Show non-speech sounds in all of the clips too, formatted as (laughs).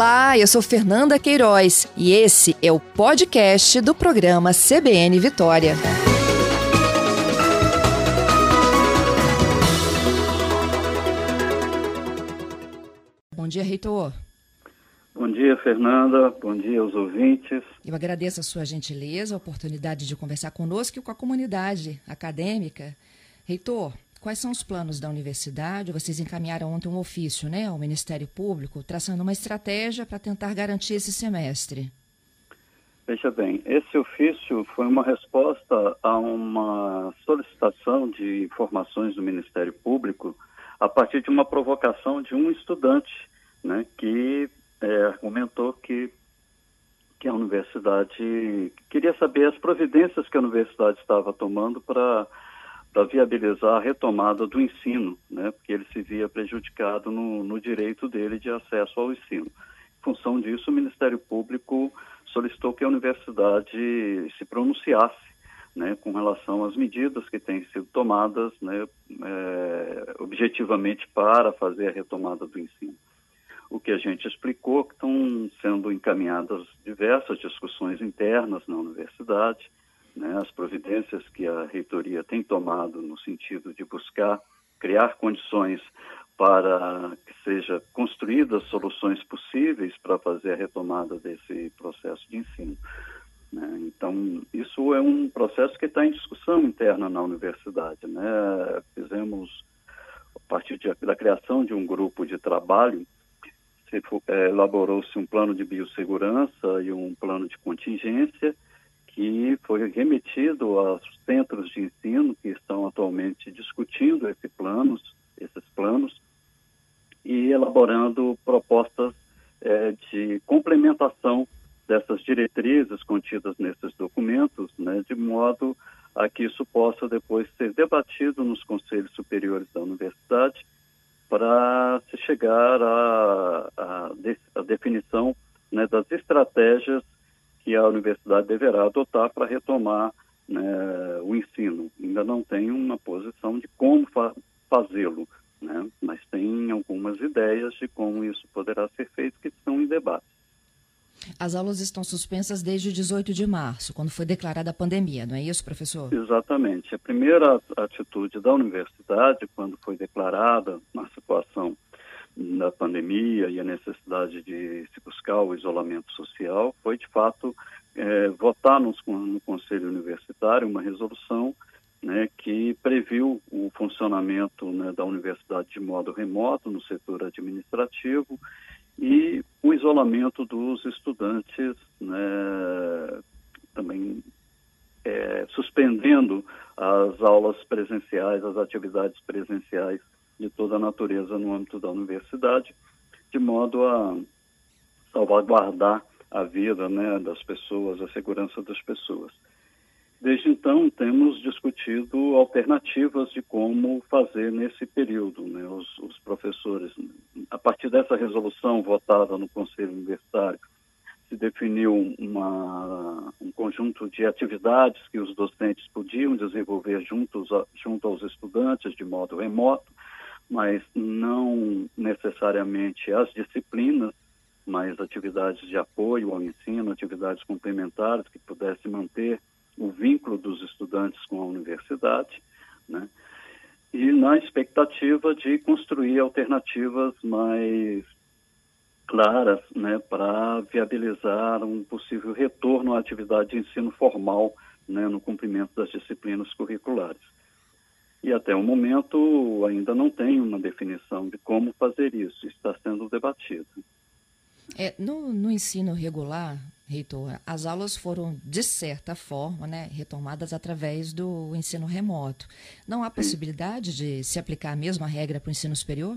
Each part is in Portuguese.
Olá, eu sou Fernanda Queiroz e esse é o podcast do programa CBN Vitória. Bom dia, reitor. Bom dia, Fernanda. Bom dia aos ouvintes. Eu agradeço a sua gentileza, a oportunidade de conversar conosco e com a comunidade acadêmica. Reitor, Quais são os planos da universidade? Vocês encaminharam ontem um ofício né, ao Ministério Público, traçando uma estratégia para tentar garantir esse semestre. Veja bem, esse ofício foi uma resposta a uma solicitação de informações do Ministério Público a partir de uma provocação de um estudante né, que é, argumentou que, que a universidade queria saber as providências que a universidade estava tomando para para viabilizar a retomada do ensino, né, porque ele se via prejudicado no, no direito dele de acesso ao ensino. Em função disso, o Ministério Público solicitou que a universidade se pronunciasse né, com relação às medidas que têm sido tomadas né, é, objetivamente para fazer a retomada do ensino. O que a gente explicou que estão sendo encaminhadas diversas discussões internas na universidade, né, as providências que a reitoria tem tomado no sentido de buscar criar condições para que seja construídas soluções possíveis para fazer a retomada desse processo de ensino. Né? Então, isso é um processo que está em discussão interna na universidade. Né? Fizemos, a partir de, da criação de um grupo de trabalho, é, elaborou-se um plano de biossegurança e um plano de contingência, que foi remetido aos centros de ensino que estão atualmente discutindo esse planos, esses planos e elaborando propostas é, de complementação dessas diretrizes contidas nesses documentos, né, de modo a que isso possa depois ser debatido nos conselhos superiores da universidade para se chegar à, definição né, das estratégias que a universidade deverá adotar para retomar né, o ensino. Ainda não tem uma posição de como fa fazê-lo, né, mas tem algumas ideias de como isso poderá ser feito que estão em debate. As aulas estão suspensas desde 18 de março, quando foi declarada a pandemia, não é isso, professor? Exatamente. A primeira atitude da universidade, quando foi declarada na situação da pandemia e a necessidade de se buscar o isolamento social foi, de fato, é, votar no, no Conselho Universitário uma resolução né, que previu o funcionamento né, da universidade de modo remoto no setor administrativo e o isolamento dos estudantes, né, também é, suspendendo as aulas presenciais, as atividades presenciais de toda a natureza no âmbito da universidade, de modo a salvaguardar a vida né, das pessoas, a segurança das pessoas. Desde então, temos discutido alternativas de como fazer nesse período. Né? Os, os, professores, a partir dessa resolução votada no Conselho Universitário, se definiu uma, um conjunto de atividades que os docentes podiam desenvolver juntos junto aos estudantes de modo remoto, mas não necessariamente as disciplinas, mas atividades de apoio ao ensino, atividades complementares que pudessem manter o vínculo dos estudantes com a universidade, né? E na expectativa de construir alternativas mais claras, né, para viabilizar um possível retorno à atividade de ensino formal, né, no cumprimento das disciplinas curriculares. E até o momento ainda não tem uma definição de como fazer isso, está sendo debatido. É, no, no ensino regular, reitor, as aulas foram, de certa forma, né, retomadas através do ensino remoto. Não há possibilidade de se aplicar a mesma regra para o ensino superior?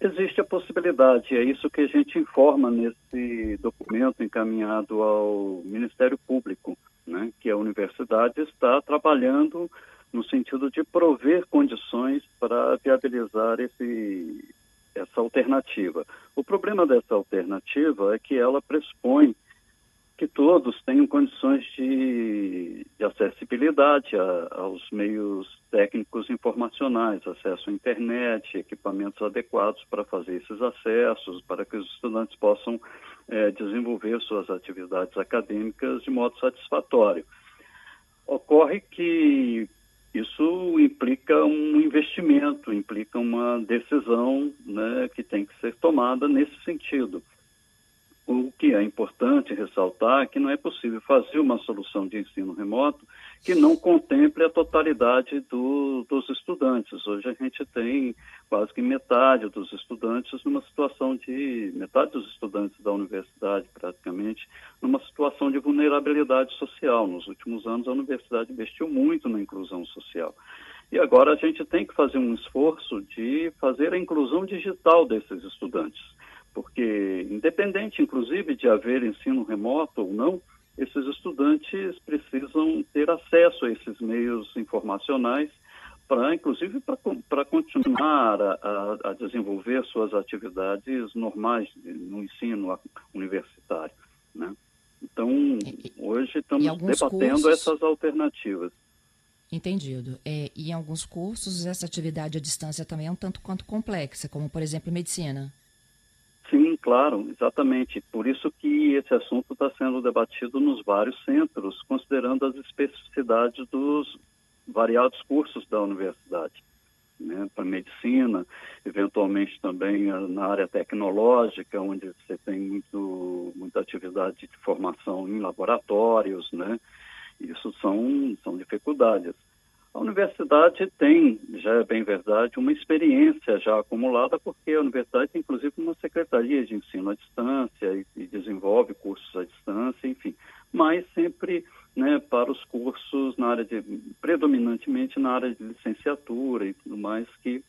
Existe a possibilidade, é isso que a gente informa nesse documento encaminhado ao Ministério Público, né, que a universidade está trabalhando no sentido de prover condições para viabilizar esse, essa alternativa. O problema dessa alternativa é que ela pressupõe que todos tenham condições de, de acessibilidade a, aos meios técnicos informacionais, acesso à internet, equipamentos adequados para fazer esses acessos, para que os estudantes possam é, desenvolver suas atividades acadêmicas de modo satisfatório. Ocorre que isso implica um investimento, implica uma decisão né, que tem que ser tomada nesse sentido. Que é importante ressaltar que não é possível fazer uma solução de ensino remoto que não contemple a totalidade do, dos estudantes. Hoje a gente tem quase que metade dos estudantes numa situação de metade dos estudantes da universidade praticamente numa situação de vulnerabilidade social. Nos últimos anos a universidade investiu muito na inclusão social. E agora a gente tem que fazer um esforço de fazer a inclusão digital desses estudantes porque, independente, inclusive, de haver ensino remoto ou não, esses estudantes precisam ter acesso a esses meios informacionais para, inclusive, para continuar a, a, desenvolver suas atividades normais no ensino universitário. Né? Então, hoje estamos debatendo cursos... essas alternativas. Entendido. É, e em alguns cursos, essa atividade à distância também é um tanto quanto complexa, como, por exemplo, medicina. Sim, claro, exatamente. Por isso que esse assunto está sendo debatido nos vários centros, considerando as especificidades dos variados cursos da universidade. Né, para medicina, eventualmente também na área tecnológica, onde você tem muito, muita atividade de formação em laboratórios, né? Isso são, são dificuldades. A universidade tem, já é bem verdade, uma experiência já acumulada, porque a universidade tem inclusive uma secretaria de ensino à distância e, e desenvolve cursos à distância, enfim, mas sempre né, para os cursos na área de, predominantemente na área de licenciatura e tudo mais, que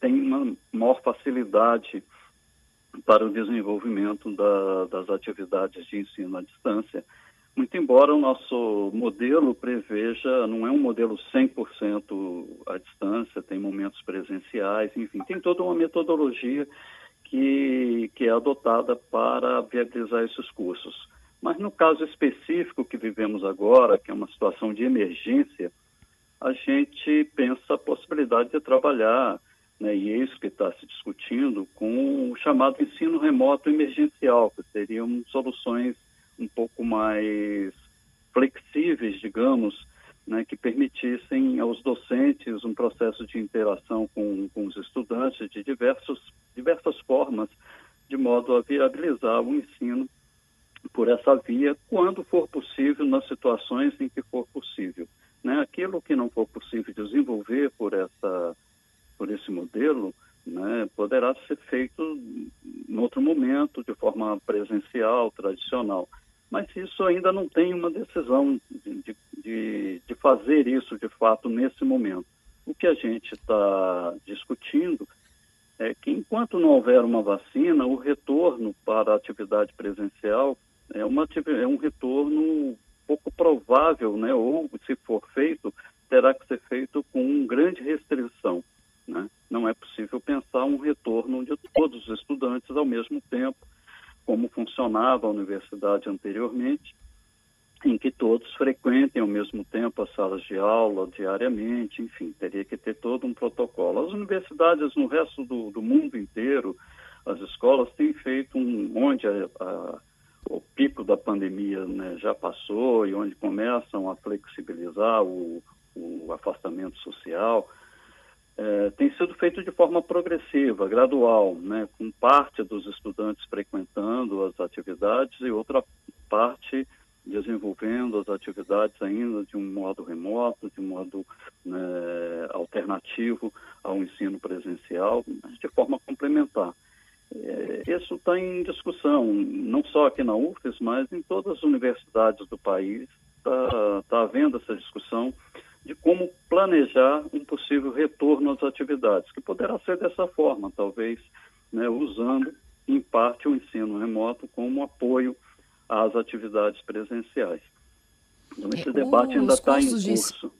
tem uma maior facilidade para o desenvolvimento da, das atividades de ensino à distância muito embora o nosso modelo preveja, não é um modelo 100% à distância, tem momentos presenciais, enfim, tem toda uma metodologia que, que é adotada para viabilizar esses cursos. Mas no caso específico que vivemos agora, que é uma situação de emergência, a gente pensa a possibilidade de trabalhar, né, e é isso que está se discutindo, com o chamado ensino remoto emergencial, que seriam soluções um pouco mais flexíveis, digamos, né, que permitissem aos docentes um processo de interação com, com os estudantes de diversos, diversas formas, de modo a viabilizar o ensino por essa via, quando for possível, nas situações em que for possível. Né? Aquilo que não for possível desenvolver por, essa, por esse modelo, né, poderá ser feito em outro momento, de forma presencial, tradicional mas isso ainda não tem uma decisão de, de, de fazer isso de fato nesse momento. O que a gente está discutindo é que enquanto não houver uma vacina, o retorno para a atividade presencial é, uma, é um retorno pouco provável, né? ou se for feito, terá que ser feito com grande restrição. Né? Não é possível pensar um retorno de todos os estudantes ao mesmo tempo, como funcionava a universidade anteriormente, em que todos frequentem ao mesmo tempo as salas de aula diariamente, enfim, teria que ter todo um protocolo. As universidades no resto do, do mundo inteiro, as escolas têm feito um, onde a, a, o pico da pandemia né, já passou e onde começam a flexibilizar o, o afastamento social, é, tem sido feito de forma progressiva, gradual, né, com parte dos estudantes frequentando as atividades e outra parte desenvolvendo as atividades ainda de um modo remoto, de um modo né, alternativo ao ensino presencial, mas de forma complementar. É, isso está em discussão, não só aqui na UFES, mas em todas as universidades do país está tá havendo essa discussão de como planejar um possível retorno às atividades, que poderá ser dessa forma, talvez né, usando, em parte, o ensino remoto como apoio às atividades presenciais. Então, esse é, debate ainda está em curso. De...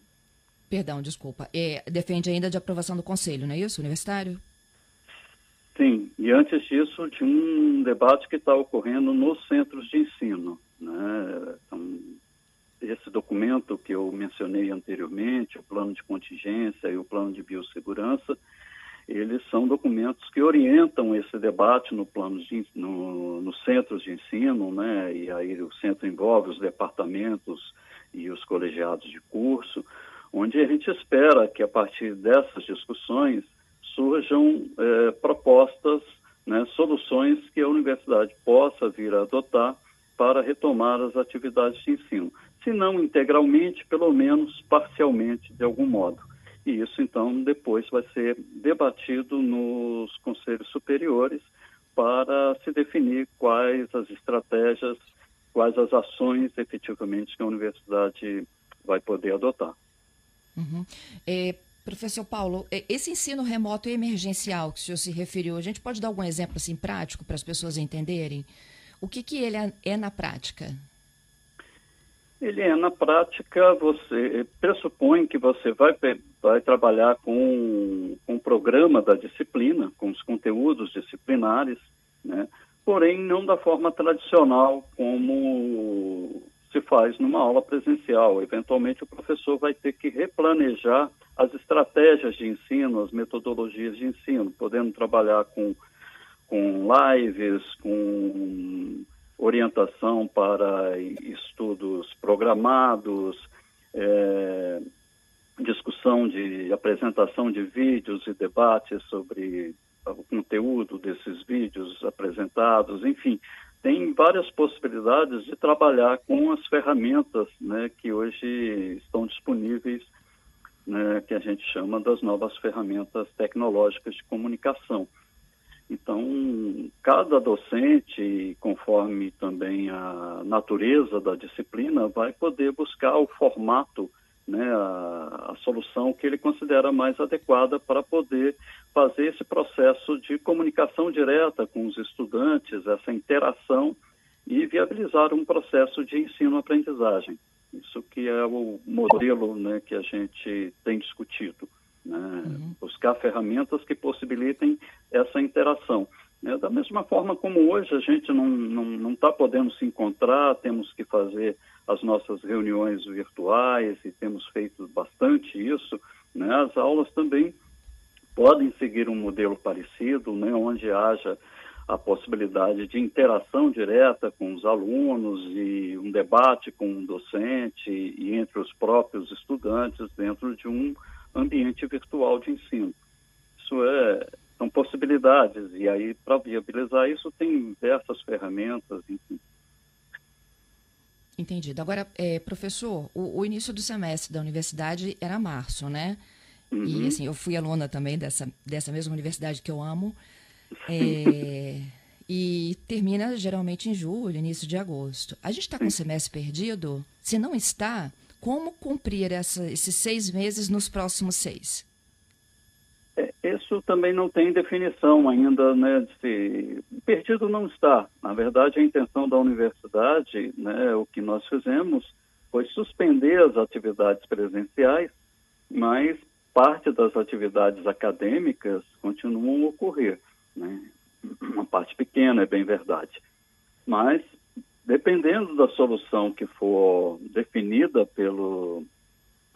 Perdão, desculpa. É, defende ainda de aprovação do Conselho, não é isso, universitário? Sim, e antes disso, de um debate que está ocorrendo nos centros de ensino. Né? Então, esse documento que eu mencionei anteriormente, o plano de contingência e o plano de biossegurança, eles são documentos que orientam esse debate no plano de, no, nos centros de ensino, né? E aí o centro envolve os departamentos e os colegiados de curso, onde a gente espera que a partir dessas discussões surjam é, propostas, né, soluções que a universidade possa vir a adotar para retomar as atividades de ensino, se não integralmente, pelo menos parcialmente, de algum modo. E isso, então, depois vai ser debatido nos conselhos superiores para se definir quais as estratégias, quais as ações efetivamente que a universidade vai poder adotar. Uhum. É, professor Paulo, é, esse ensino remoto emergencial que o senhor se referiu, a gente pode dar algum exemplo assim prático para as pessoas entenderem? O que, que ele é, é na prática? Ele é, na prática, você pressupõe que você vai, vai trabalhar com, com o programa da disciplina, com os conteúdos disciplinares, né? porém não da forma tradicional como se faz numa aula presencial. Eventualmente, o professor vai ter que replanejar as estratégias de ensino, as metodologias de ensino, podendo trabalhar com, com lives, com orientação para estudos programados, é, discussão de apresentação de vídeos e debates sobre o conteúdo desses vídeos apresentados, enfim, tem várias possibilidades de trabalhar com as ferramentas né, que hoje estão disponíveis, né, que a gente chama das novas ferramentas tecnológicas de comunicação. Então, cada docente, conforme também a natureza da disciplina, vai poder buscar o formato, né, a, a solução que ele considera mais adequada para poder fazer esse processo de comunicação direta com os estudantes, essa interação e viabilizar um processo de ensino-aprendizagem. Isso que é o modelo né, que a gente tem discutido. Né? Uhum. Buscar ferramentas que possibilitem essa interação. Né? Da mesma forma como hoje a gente não está podendo se encontrar, temos que fazer as nossas reuniões virtuais e temos feito bastante isso, né? as aulas também podem seguir um modelo parecido, né? onde haja a possibilidade de interação direta com os alunos e um debate com um docente e entre os próprios estudantes dentro de um ambiente virtual de ensino. Isso é, são possibilidades, e aí, para viabilizar isso, tem diversas ferramentas, enfim. Entendido. Agora, é, professor, o, o, início do semestre da universidade era março, né? Uhum. E, assim, eu fui aluna também dessa, dessa mesma universidade que eu amo. É, (laughs) e termina geralmente em julho, início de agosto. A gente está com o semestre perdido? Se não está, como cumprir essa, esses seis meses nos próximos seis? Isso também não tem definição ainda, né? Se... Perdido não está. Na verdade, a intenção da universidade, né, o que nós fizemos foi suspender as atividades presenciais, mas parte das atividades acadêmicas continuam a ocorrer. Né? Uma parte pequena, é bem verdade. Mas dependendo da solução que for definida pelo,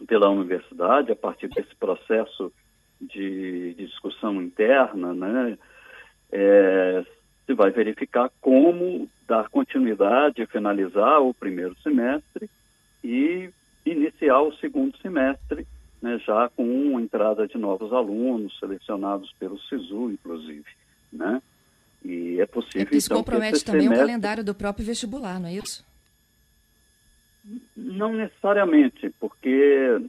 pela universidade, a partir desse processo de, de discussão interna, né, é, se vai verificar como dar continuidade, finalizar o primeiro semestre e iniciar o segundo semestre, né, já com entrada de novos alunos, selecionados pelo SISU, inclusive. Né? E é possível. É isso então, compromete também semestre... o calendário do próprio vestibular, não é isso? Não necessariamente, porque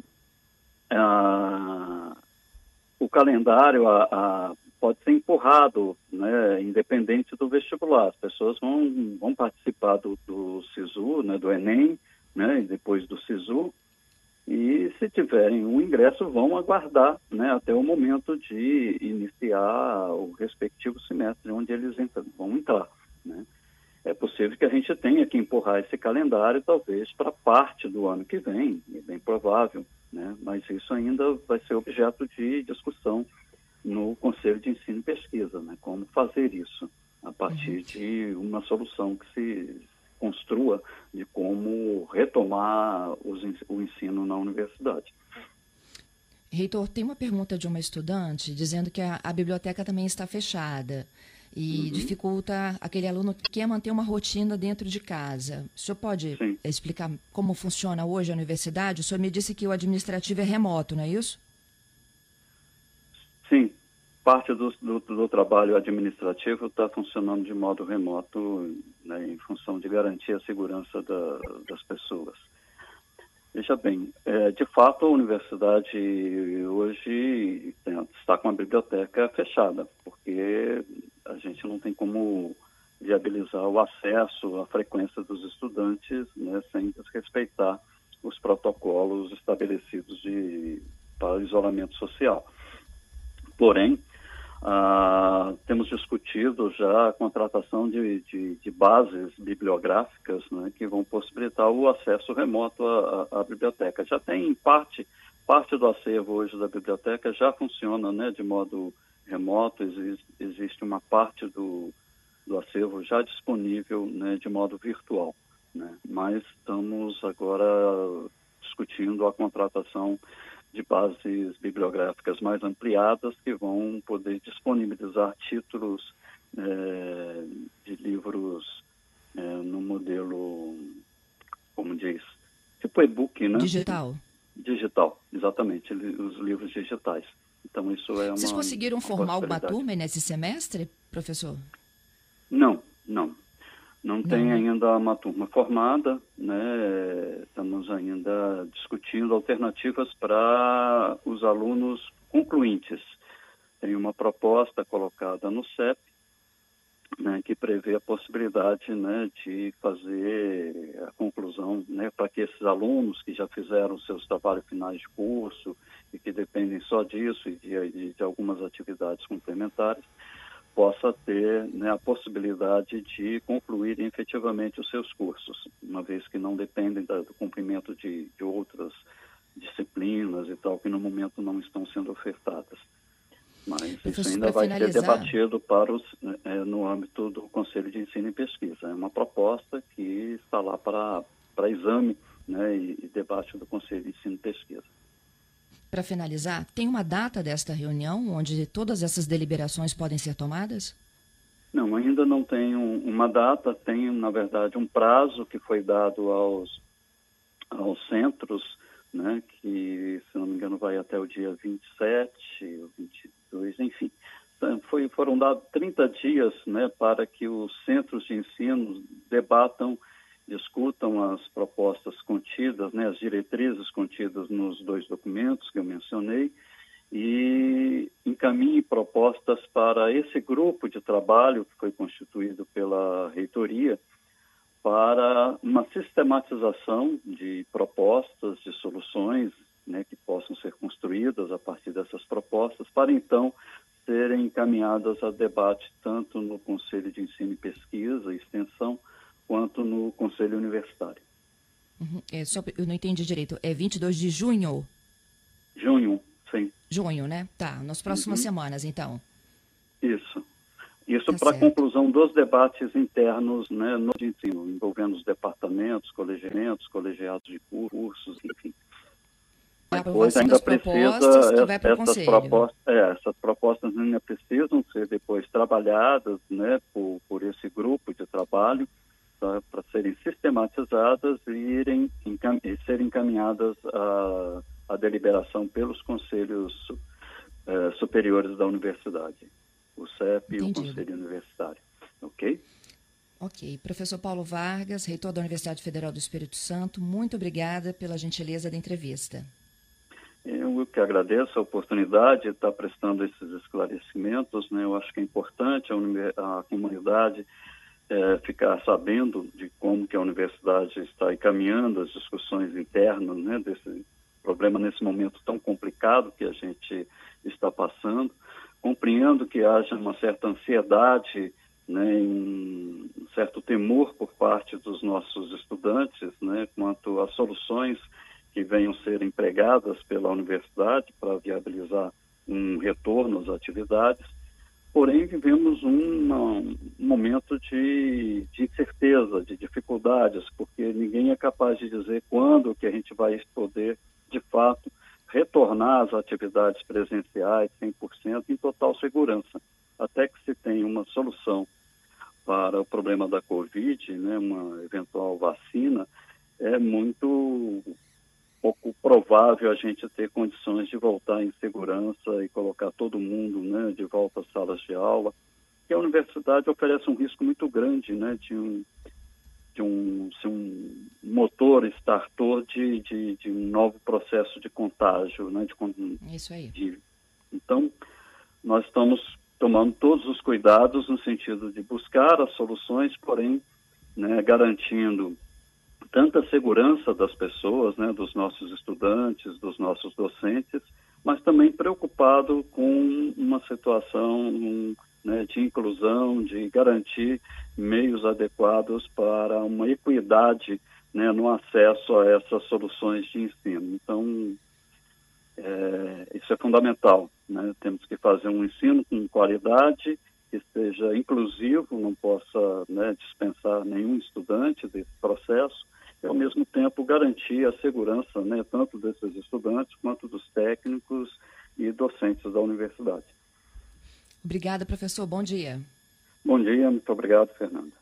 ah, o calendário pode ser empurrado, né, independente do vestibular. As pessoas vão, vão participar do, do SISU, né, do Enem, né, e depois do SISU, e se tiverem um ingresso vão aguardar né, até o momento de iniciar o respectivo semestre onde eles entram, vão entrar. Né. É possível que a gente tenha que empurrar esse calendário talvez para parte do ano que vem, é bem provável, né, mas isso ainda vai ser objeto de discussão no Conselho de Ensino e Pesquisa, né, como fazer isso a partir uhum. de uma solução que se, construa de como retomar os, o ensino na universidade. Reitor, tem uma pergunta de uma estudante dizendo que a, a biblioteca também está fechada e uhum. dificulta aquele aluno que quer manter uma rotina dentro de casa. O senhor pode Sim. explicar como funciona hoje a universidade? O senhor me disse que o administrativo é remoto, não é isso? Sim, parte do, do, do trabalho administrativo está funcionando de modo remoto né, em função de garantir a segurança da, das pessoas. Veja bem, é, de fato a universidade hoje está com a biblioteca fechada, porque a gente não tem como viabilizar o acesso, a frequência dos estudantes, né, sem desrespeitar os protocolos estabelecidos de, para isolamento social. Porém, ah, temos discutido já a contratação de, de, de bases bibliográficas né, que vão possibilitar o acesso remoto à, à, à, biblioteca. Já tem parte, parte do acervo hoje da biblioteca já funciona né, de modo remoto, existe, existe uma parte do, do acervo já disponível né, de modo virtual. Né? Mas estamos agora discutindo a contratação de bases bibliográficas mais ampliadas que vão poder disponibilizar títulos é, de livros é, no modelo, como diz, tipo e-book, né? Digital. Digital, exatamente, os livros digitais. Então isso é uma. Vocês conseguiram formar alguma turma nesse semestre, professor? Não, não. Não, tem ainda uma turma formada, né? estamos ainda discutindo alternativas para os alunos concluintes. Tem uma proposta colocada no CEP, né, que prevê a possibilidade né, de fazer a conclusão né, para que esses alunos que já fizeram seus trabalhos finais de curso e que dependem só disso e de, de algumas atividades complementares, possa ter né, a possibilidade de concluir efetivamente os seus cursos, uma vez que não dependem da, do cumprimento de, de, outras disciplinas e tal, que no momento não estão sendo ofertadas. Mas Professor, isso ainda vai finalizar... ser debatido para os, é, no âmbito do Conselho de Ensino e Pesquisa. É uma proposta que está lá para, para exame né, e, e debate do Conselho de Ensino e Pesquisa. Para finalizar, tem uma data desta reunião onde todas essas deliberações podem ser tomadas? Não, ainda não tem uma data, tem, na verdade, um prazo que foi dado aos, aos centros, né, que, se não me engano, vai até o dia 27 ou 22, enfim. Então, foi, foram dados 30 dias né, para que os centros de ensino debatam discutam as propostas contidas, né, as diretrizes contidas nos dois documentos que eu mencionei e encaminhe propostas para esse grupo de trabalho que foi constituído pela reitoria para uma sistematização de propostas, de soluções né, que possam ser construídas a partir dessas propostas, para então serem encaminhadas a debate tanto no Conselho de Ensino e Pesquisa e Extensão, quanto no Conselho Universitário. Uhum. É, só, eu não entendi direito. É 22 de junho? Junho, sim. Junho, né? Tá, nas próximas uhum. semanas, então. Isso. Isso tá para a conclusão dos debates internos né, no ensino, envolvendo os departamentos, colegiamentos, colegiados de cursos, enfim. Depois ainda precisa essas propostas, é, essas propostas ainda precisam ser depois trabalhadas, né, por, por esse grupo de trabalho tá, para serem sistematizadas e irem encam e serem encaminhadas à, à deliberação pelos conselhos eh, superiores da universidade, o CEP Entendido. e o Conselho Universitário. Ok? Ok. Professor Paulo Vargas, reitor da Universidade Federal do Espírito Santo, muito obrigada pela gentileza da entrevista. Eu que agradeço a oportunidade de estar prestando esses esclarecimentos. Né? Eu acho que é importante a, a comunidade é, ficar sabendo de como que a universidade está encaminhando as discussões internas né, desse problema nesse momento tão complicado que a gente está passando. Compreendo que haja uma certa ansiedade, né, um certo temor por parte dos nossos estudantes né, quanto às soluções que venham ser empregadas pela universidade para viabilizar um retorno às atividades porém vivemos um, um momento de, de, incerteza, de dificuldades, porque ninguém é capaz de dizer quando que a gente vai poder, de fato, retornar às atividades presenciais 100% em total segurança, até que se tenha uma solução para o problema da Covid, né, uma eventual vacina, é muito pouco provável a gente ter condições de voltar em segurança e colocar todo mundo né, de volta às salas de aula. E a universidade oferece um risco muito grande né, de um, de um, um motor startor de, de, de, um novo processo de contágio. Né, de, Isso aí. De, então, nós estamos tomando todos os cuidados no sentido de buscar as soluções, porém, né, garantindo tanta segurança das pessoas, né, dos nossos estudantes, dos nossos docentes, mas também preocupado com uma situação né, de inclusão, de garantir meios adequados para uma equidade né, no acesso a essas soluções de ensino. Então, é, isso é fundamental. Né? Temos que fazer um ensino com qualidade, que seja inclusivo, não possa né, dispensar nenhum estudante desse processo, e, ao mesmo tempo, garantir a segurança né, tanto desses estudantes quanto dos técnicos e docentes da universidade. Obrigada, professor. Bom dia. Bom dia, muito obrigado, Fernanda.